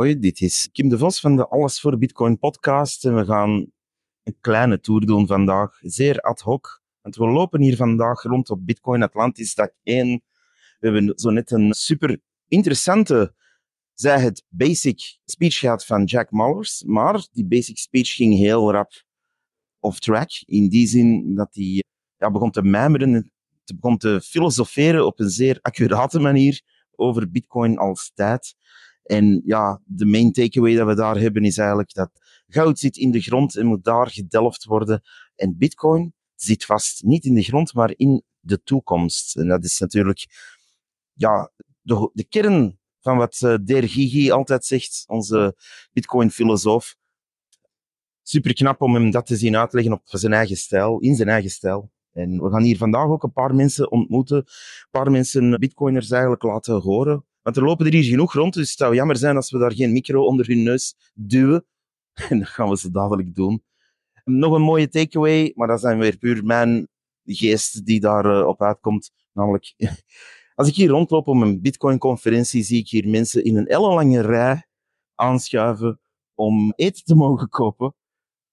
Hoi, dit is Kim de Vos van de Alles voor Bitcoin podcast. En we gaan een kleine tour doen vandaag, zeer ad hoc. Want we lopen hier vandaag rond op Bitcoin Atlantis dag 1. We hebben zo net een super interessante, zij het basic speech gehad van Jack Mallers. Maar die basic speech ging heel rap off track. In die zin dat hij ja, begon te mijmeren, te begon te filosoferen op een zeer accurate manier over Bitcoin als tijd. En ja, de main takeaway dat we daar hebben is eigenlijk dat goud zit in de grond en moet daar gedelft worden. En Bitcoin zit vast niet in de grond, maar in de toekomst. En dat is natuurlijk ja, de, de kern van wat uh, Der Gigi altijd zegt, onze Bitcoin-filosoof. Super knap om hem dat te zien uitleggen op zijn eigen stijl, in zijn eigen stijl. En we gaan hier vandaag ook een paar mensen ontmoeten, een paar mensen bitcoiners eigenlijk laten horen. Want er lopen er hier genoeg rond, dus het zou jammer zijn als we daar geen micro onder hun neus duwen. En dat gaan we ze dadelijk doen. Nog een mooie takeaway, maar dat zijn weer puur mijn geest die daarop op uitkomt. Namelijk, als ik hier rondloop op een Bitcoin-conferentie, zie ik hier mensen in een ellenlange rij aanschuiven om eten te mogen kopen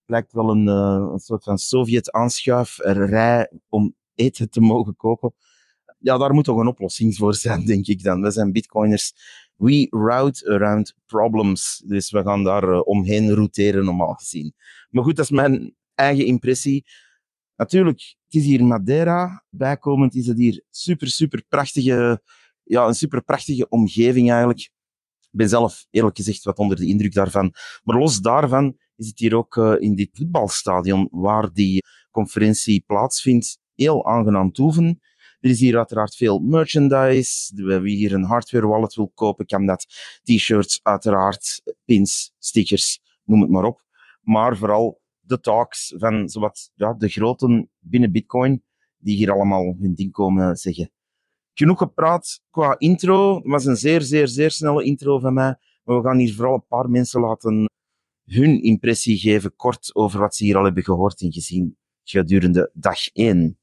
lijkt wel een, uh, een soort van Sovjet-aanschuifrij om eten te mogen kopen. Ja, daar moet toch een oplossing voor zijn, denk ik dan. We zijn bitcoiners. We route around problems. Dus we gaan daar uh, omheen routeren, normaal gezien. Maar goed, dat is mijn eigen impressie. Natuurlijk, het is hier Madeira. Bijkomend is het hier super, super prachtige, ja, een super prachtige omgeving eigenlijk. Ik ben zelf eerlijk gezegd wat onder de indruk daarvan. Maar los daarvan is het hier ook uh, in dit voetbalstadion waar die conferentie plaatsvindt heel aangenaam toeven. Er is hier uiteraard veel merchandise. Wie hier een hardware wallet wil kopen, kan dat. T-shirts, uiteraard, pins, stickers, noem het maar op. Maar vooral de talks van zowat, ja, de groten binnen Bitcoin, die hier allemaal hun ding komen zeggen. Genoeg gepraat qua intro. Het was een zeer, zeer, zeer snelle intro van mij. Maar we gaan hier vooral een paar mensen laten hun impressie geven, kort over wat ze hier al hebben gehoord en gezien gedurende dag 1.